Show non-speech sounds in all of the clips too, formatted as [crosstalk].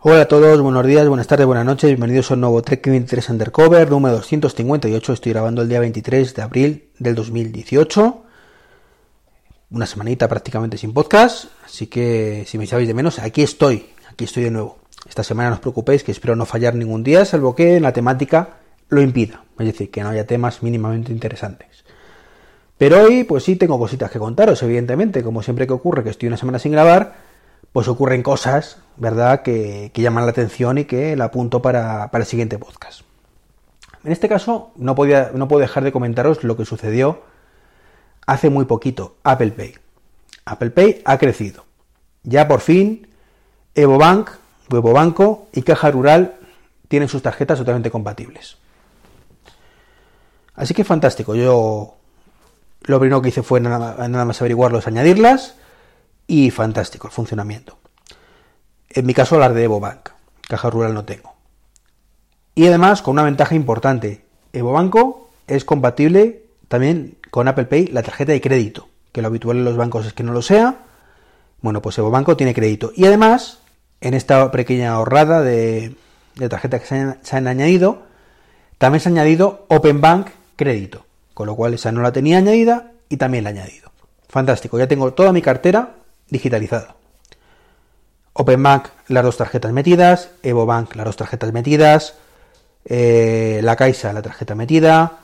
Hola a todos, buenos días, buenas tardes, buenas noches, bienvenidos a un nuevo Trek 23 Undercover número 258. Estoy grabando el día 23 de abril del 2018. Una semanita prácticamente sin podcast, así que si me sabéis de menos, aquí estoy, aquí estoy de nuevo. Esta semana no os preocupéis que espero no fallar ningún día, salvo que la temática lo impida, es decir, que no haya temas mínimamente interesantes. Pero hoy, pues sí, tengo cositas que contaros, evidentemente, como siempre que ocurre que estoy una semana sin grabar, pues ocurren cosas, ¿verdad?, que, llaman la atención y que la apunto para, el siguiente podcast. En este caso, no, podía, no puedo dejar de comentaros lo que sucedió hace muy poquito, Apple Pay. Apple Pay ha crecido. Ya por fin, EvoBank, Huevo Banco y Caja Rural tienen sus tarjetas totalmente compatibles. Así que fantástico. Yo lo primero que hice fue nada, nada más averiguarlos, añadirlas y fantástico el funcionamiento. En mi caso, las de EvoBank. Caja Rural no tengo. Y además, con una ventaja importante, EvoBanco es compatible también con Apple Pay la tarjeta de crédito, que lo habitual en los bancos es que no lo sea. Bueno, pues EvoBanco tiene crédito. Y además, en esta pequeña ahorrada de, de tarjetas que se han, se han, añadido, también se ha añadido Open Bank crédito, con lo cual esa no la tenía añadida y también la he añadido. Fantástico, ya tengo toda mi cartera digitalizado. OpenBank, las dos tarjetas metidas, EvoBank, las dos tarjetas metidas, eh, la Caixa, la tarjeta metida,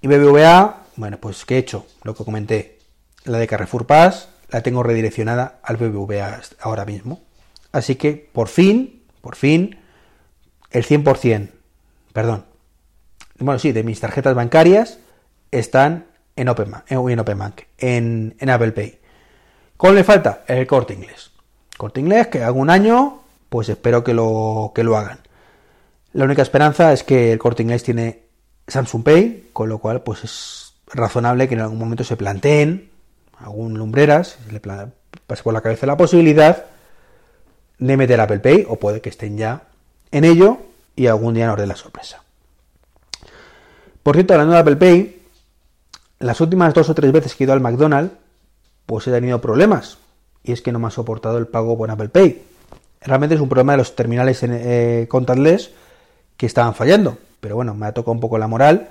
y BBVA, bueno, pues ¿qué he hecho? Lo que comenté, la de Carrefour Pass la tengo redireccionada al BBVA ahora mismo. Así que, por fin, por fin, el 100%, perdón, bueno, sí, de mis tarjetas bancarias están en OpenBank, en, OpenBank, en, en Apple Pay. ¿Cuál le falta? El corte inglés. Corte inglés que un año, pues espero que lo, que lo hagan. La única esperanza es que el corte inglés tiene Samsung Pay, con lo cual pues es razonable que en algún momento se planteen algún lumbreras, se le pase por la cabeza la posibilidad de meter Apple Pay, o puede que estén ya en ello y algún día nos dé la sorpresa. Por cierto, hablando de Apple Pay, las últimas dos o tres veces que he ido al McDonald's, pues he tenido problemas. Y es que no me ha soportado el pago con Apple Pay. Realmente es un problema de los terminales en, eh, contactless que estaban fallando. Pero bueno, me ha tocado un poco la moral,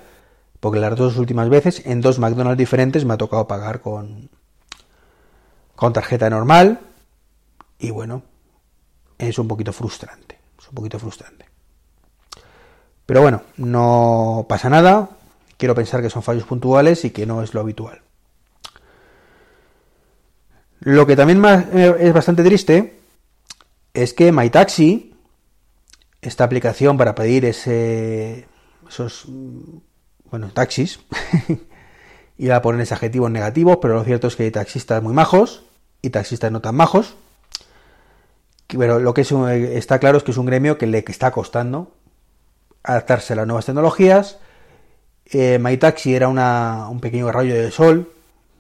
porque las dos últimas veces, en dos McDonald's diferentes, me ha tocado pagar con, con tarjeta normal. Y bueno, es un poquito frustrante. Es un poquito frustrante. Pero bueno, no pasa nada. Quiero pensar que son fallos puntuales y que no es lo habitual. Lo que también eh, es bastante triste es que MyTaxi, esta aplicación para pedir ese, esos, bueno, taxis, [laughs] iba a poner adjetivos negativos, pero lo cierto es que hay taxistas muy majos y taxistas no tan majos. Pero lo que está claro es que es un gremio que le está costando adaptarse a las nuevas tecnologías. Eh, MyTaxi era un pequeño rayo de sol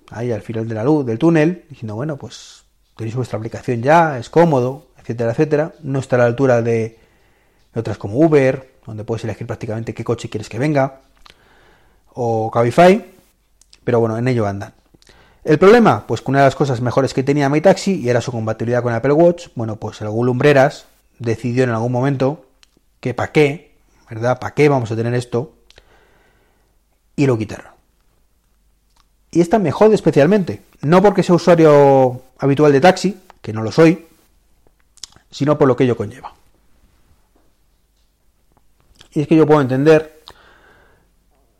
ahí al final de la luz, del túnel, diciendo, bueno, pues tenéis vuestra aplicación ya, es cómodo, etcétera, etcétera. No está a la altura de, otras como Uber, donde puedes elegir prácticamente qué coche quieres que venga, o Cabify, pero bueno, en ello andan. El problema, pues que una de las cosas mejores que tenía MyTaxi y era su compatibilidad con Apple Watch, bueno, pues algún lumbreras decidió en algún momento que para qué, ¿verdad? ¿Para qué vamos a tener esto? Y lo quitaron. Y esta me jode especialmente. No porque sea usuario habitual de taxi, que no lo soy, sino por lo que ello conlleva. Y es que yo puedo entender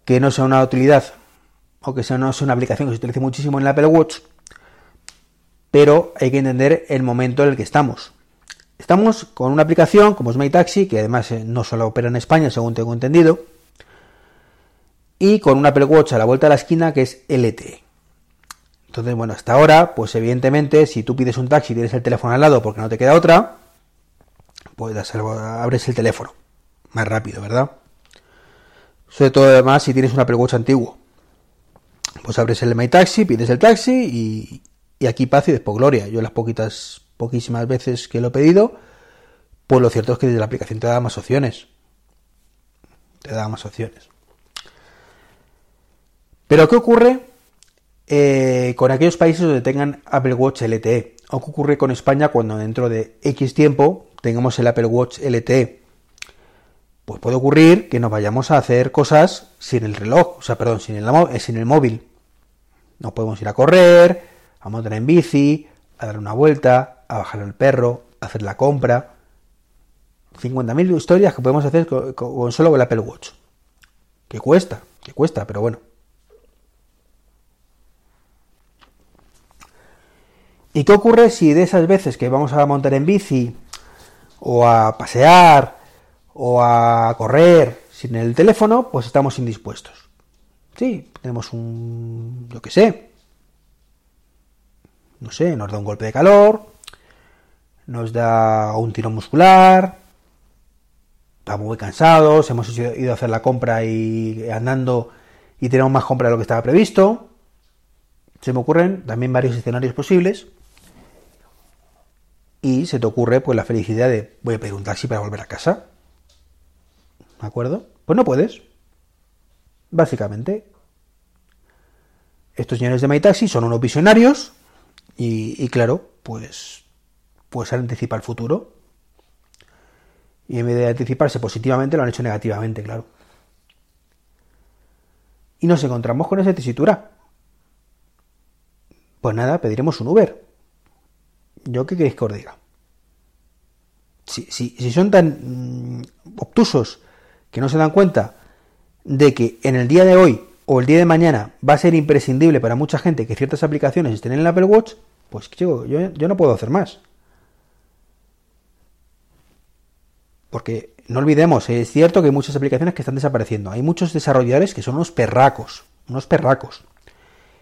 que no sea una utilidad o que sea no sea una aplicación que se utilice muchísimo en el Apple Watch, pero hay que entender el momento en el que estamos. Estamos con una aplicación como es MyTaxi, que además eh, no solo opera en España, según tengo entendido, y con un Apple Watch a la vuelta de la esquina que es LTE. Entonces, bueno, hasta ahora, pues evidentemente, si tú pides un taxi y tienes el teléfono al lado porque no te queda otra, pues abres el teléfono. Más rápido, ¿verdad? Sobre todo además si tienes un Apple Watch antiguo. Pues abres el My Taxi, pides el taxi y, y aquí paz y después gloria. Yo las poquitas, poquísimas veces que lo he pedido, pues lo cierto es que desde la aplicación te da más opciones. Te da más opciones. Pero ¿qué ocurre eh, con aquellos países donde tengan Apple Watch LTE? ¿O qué ocurre con España cuando dentro de X tiempo tengamos el Apple Watch LTE, pues puede ocurrir que nos vayamos a hacer cosas sin el reloj, o sea, perdón, sin el, eh, sin el móvil. Nos podemos ir a correr, a montar en bici, a dar una vuelta, a bajar el perro, a hacer la compra. 50.000 historias que podemos hacer con, solo con el Apple Watch. Que cuesta, que cuesta, pero bueno. ¿Y qué ocurre si de esas veces que vamos a montar en bici o a pasear o a correr sin el teléfono, pues estamos indispuestos? Sí, tenemos un, yo qué sé, no sé, nos da un golpe de calor, nos da un tiro muscular, estamos muy cansados, hemos ido a hacer la compra y andando y tenemos más compra de lo que estaba previsto. Se me ocurren también varios escenarios posibles y se te ocurre pues la felicidad de voy a pedir un taxi para volver a casa. ¿De acuerdo? Pues no puedes. Básicamente. Estos señores de MyTaxi son unos visionarios y, claro, pues, pues han anticipado el futuro. Y en vez de anticiparse positivamente, lo han hecho negativamente, claro. Y nos encontramos con esa tesitura. Pues nada, pediremos un Uber. ¿Yo qué queréis que os diga? Si, si, son tan mm, obtusos que no se dan cuenta de que en el día de hoy o el día de mañana va a ser imprescindible para mucha gente que ciertas aplicaciones estén en el Apple Watch, pues yo, yo no puedo hacer más. Porque no olvidemos, es cierto que hay muchas aplicaciones que están desapareciendo. Hay muchos desarrolladores que son unos perracos, unos perracos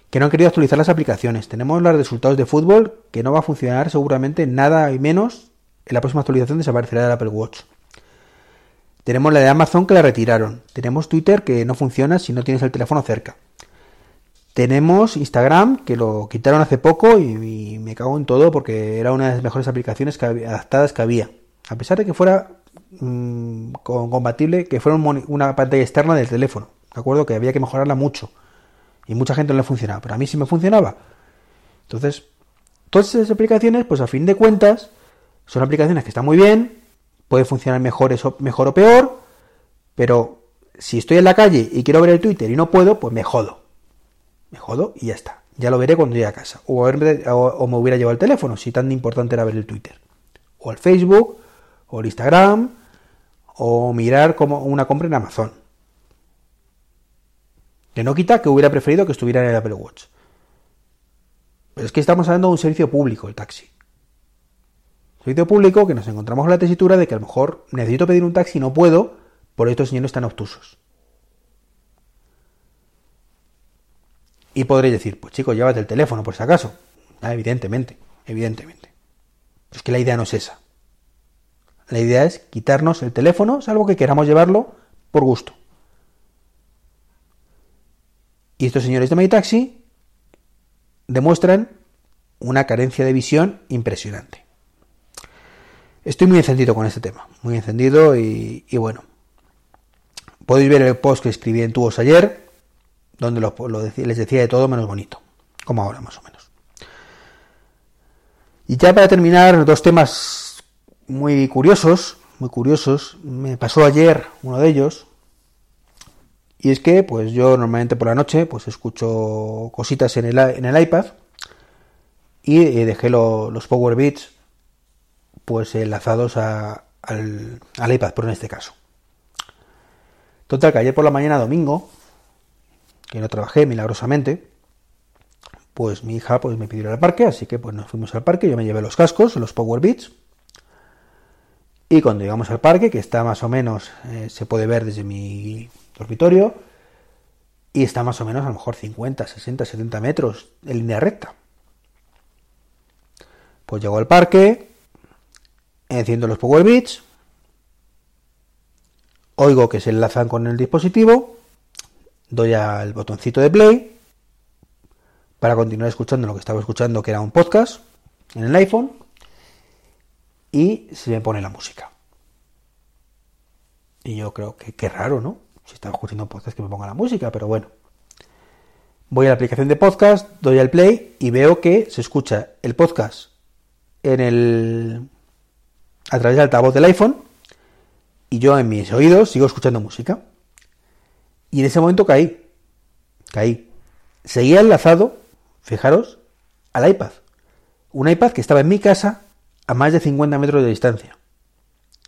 que no han querido actualizar las aplicaciones. Tenemos los resultados de fútbol que no va a funcionar seguramente nada y menos. En la próxima actualización desaparecerá del Apple Watch. Tenemos la de Amazon que la retiraron. Tenemos Twitter que no funciona si no tienes el teléfono cerca. Tenemos Instagram que lo quitaron hace poco y, me cago en todo porque era una de las mejores aplicaciones adaptadas que había. A pesar de que fuera mm, compatible, que fuera una pantalla externa del teléfono. De acuerdo que había que mejorarla mucho y mucha gente no le funcionaba, pero a mí sí me funcionaba. Entonces, todas esas aplicaciones, pues a fin de cuentas, son aplicaciones que están muy bien, puede funcionar mejor, eso, mejor o peor, pero si estoy en la calle y quiero ver el Twitter y no puedo, pues me jodo. Me jodo y ya está. Ya lo veré cuando llegue a casa. O, o, me hubiera llevado el teléfono, si tan importante era ver el Twitter. O el Facebook, o el Instagram, o mirar como una compra en Amazon. Que no quita que hubiera preferido que estuviera en el Apple Watch. Pero es que estamos hablando de un servicio público, el taxi. Servicio público que nos encontramos con la tesitura de que a lo mejor necesito pedir un taxi y no puedo, por estos señores tan obtusos. Y podréis decir, pues chicos, llévate el teléfono por si acaso. Ah, evidentemente, evidentemente. es que la idea no es esa. La idea es quitarnos el teléfono, salvo que queramos llevarlo por gusto. Y estos señores de MyTaxi demuestran una carencia de visión impresionante. Estoy muy encendido con este tema, muy encendido y, bueno. Podéis ver el post que escribí en Tubos ayer, donde les decía de todo menos bonito, como ahora más o menos. Y ya para terminar, dos temas muy curiosos, muy curiosos. Me pasó ayer uno de ellos, y es que, pues yo normalmente por la noche, pues escucho cositas en el, en el iPad y eh, dejé los Power Beats, pues enlazados al, al iPad, pero en este caso. Total, que ayer por la mañana, domingo, que no trabajé milagrosamente, pues mi hija pues me pidió ir al parque, así que pues nos fuimos al parque, yo me llevé los cascos, los Power Beats, y cuando llegamos al parque, que está más o menos, eh, se puede ver desde mi dormitorio y está más o menos a lo mejor 50, 60, 70 metros en línea recta. Pues llego al parque, enciendo los Power Beats, oigo que se enlazan con el dispositivo, doy al botoncito de play para continuar escuchando lo que estaba escuchando, que era un podcast en el iPhone, y se me pone la música. Y yo creo que qué raro, ¿no? Si están escuchando podcast que me ponga la música, pero bueno. Voy a la aplicación de podcast, doy al play y veo que se escucha el podcast en el a través del altavoz del iPhone y yo en mis oídos sigo escuchando música. Y en ese momento caí, caí. Seguía enlazado, fijaros, al iPad. Un iPad que estaba en mi casa a más de 50 metros de distancia.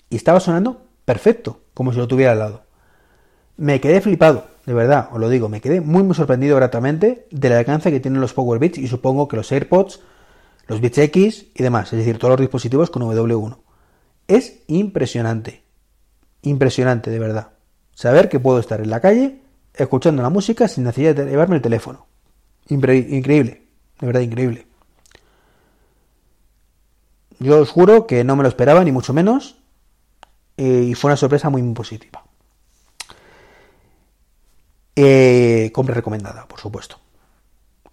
Y estaba sonando perfecto, como si lo tuviera al lado. Me quedé flipado, de verdad, os lo digo, me quedé muy muy sorprendido gratamente del alcance que tienen los Power Beats y supongo que los AirPods, los Beats X y demás, es decir, todos los dispositivos con W1. Es impresionante, impresionante de verdad. Saber que puedo estar en la calle escuchando la música sin necesidad de llevarme el teléfono. increíble, de verdad increíble. Yo os juro que no me lo esperaba, ni mucho menos, eh, y fue una sorpresa muy, muy positiva. Eh, compra recomendada, por supuesto.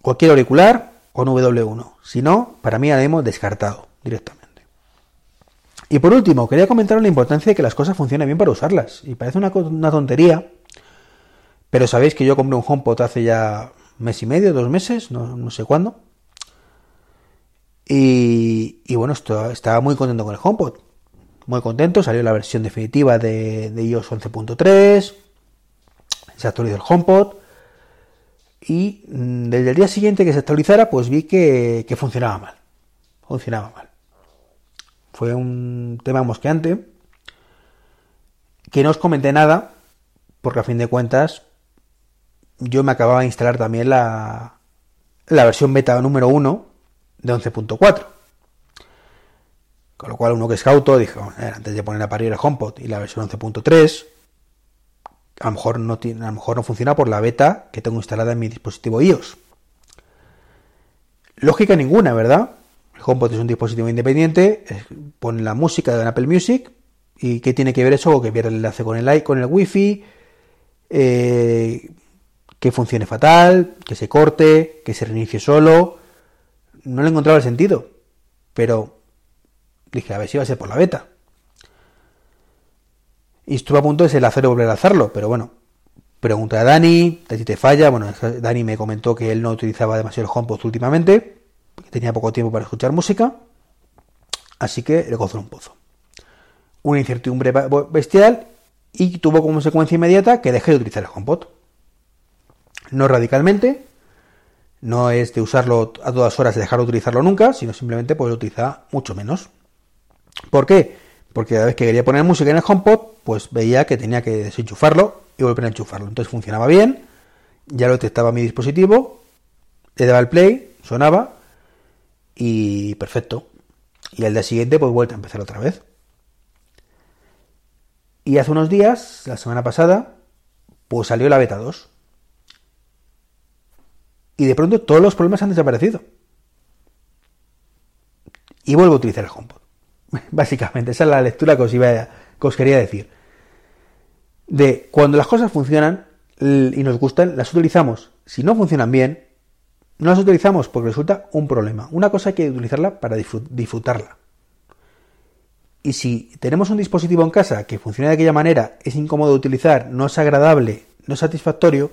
Cualquier auricular con W1. Si no, para mí mismo descartado directamente. Y por último, quería comentar la importancia de que las cosas funcionen bien para usarlas. Y parece una, tontería, pero sabéis que yo compré un HomePod hace ya mes y medio, dos meses, no, sé cuándo. Y, bueno, estaba muy contento con el HomePod. Muy contento, salió la versión definitiva de, de iOS 11.3 se actualizó el HomePod y mm, desde el día siguiente que se actualizara pues vi que, funcionaba mal. Funcionaba mal. Fue un tema mosqueante que no os comenté nada porque a fin de cuentas yo me acababa de instalar también la, la versión beta número 1 de 11.4. Con lo cual uno que es cauto dijo, antes de poner a parir el HomePod y la versión 11.3, a lo mejor no tiene, a lo mejor no funciona por la beta que tengo instalada en mi dispositivo iOS. Lógica ninguna, ¿verdad? El HomePod es un dispositivo independiente, pone la música de Apple Music y qué tiene que ver eso que pierde el enlace con el con el Wi-Fi, eh, que funcione fatal, que se corte, que se reinicie solo. No le encontraba el sentido, pero dije a ver si va a ser por la beta. Y estuve a punto de ser hacer o volver a hacerlo, pero bueno. Pregunta a Dani, si te falla. Bueno, Dani me comentó que él no utilizaba demasiado el HomePod últimamente, que tenía poco tiempo para escuchar música, así que le gozó un pozo. Una incertidumbre bestial y tuvo como consecuencia inmediata que dejé de utilizar el HomePod. No radicalmente, no es de usarlo a todas horas y dejar de utilizarlo nunca, sino simplemente pues lo utiliza mucho menos. ¿Por qué? Porque cada vez que quería poner música en el HomePod, pues veía que tenía que desenchufarlo y volver a enchufarlo. Entonces funcionaba bien, ya lo detectaba mi dispositivo, le daba el play, sonaba y perfecto. Y al día siguiente, pues vuelta a empezar otra vez. Y hace unos días, la semana pasada, pues salió la beta 2. Y de pronto todos los problemas han desaparecido. Y vuelvo a utilizar el HomePod. [laughs] Básicamente, esa es la lectura que os, iba os quería decir. De cuando las cosas funcionan y nos gustan, las utilizamos. Si no funcionan bien, no las utilizamos porque resulta un problema. Una cosa hay que utilizarla para disfrutarla. Y si tenemos un dispositivo en casa que funciona de aquella manera, es incómodo de utilizar, no es agradable, no es satisfactorio,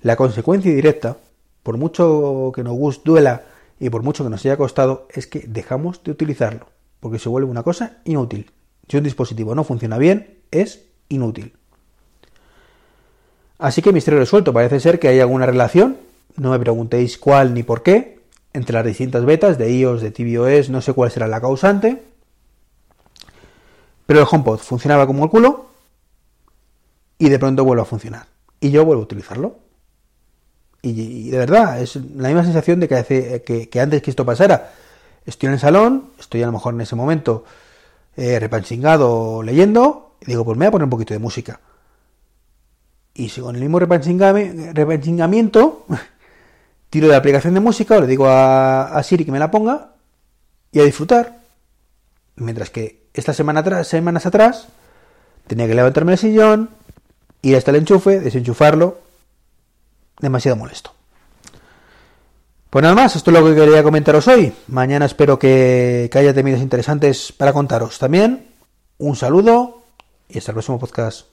la consecuencia directa, por mucho que nos duela y por mucho que nos haya costado, es que dejamos de utilizarlo porque se vuelve una cosa inútil. Si un dispositivo no funciona bien, es inútil. Así que misterio resuelto, parece ser que hay alguna relación, no me preguntéis cuál ni por qué, entre las distintas betas de iOS, de tvOS, no sé cuál será la causante, pero el HomePod funcionaba como el culo y de pronto vuelve a funcionar. Y yo vuelvo a utilizarlo. Y, de verdad, es la misma sensación de que, hace, que antes que esto pasara, Estoy en el salón, estoy a lo mejor en ese momento eh, repanchingado leyendo, y digo, pues me voy a poner un poquito de música. Y si con el mismo repanchingamiento, [laughs] tiro de la aplicación de música, o le digo a, Siri que me la ponga, y a disfrutar. Mientras que esta semana atrás, semanas atrás, tenía que levantarme el sillón, ir hasta el enchufe, desenchufarlo, demasiado molesto. Pues nada más, esto es lo que quería comentaros hoy. Mañana espero que, que haya temidos interesantes para contaros también. Un saludo y hasta el próximo podcast.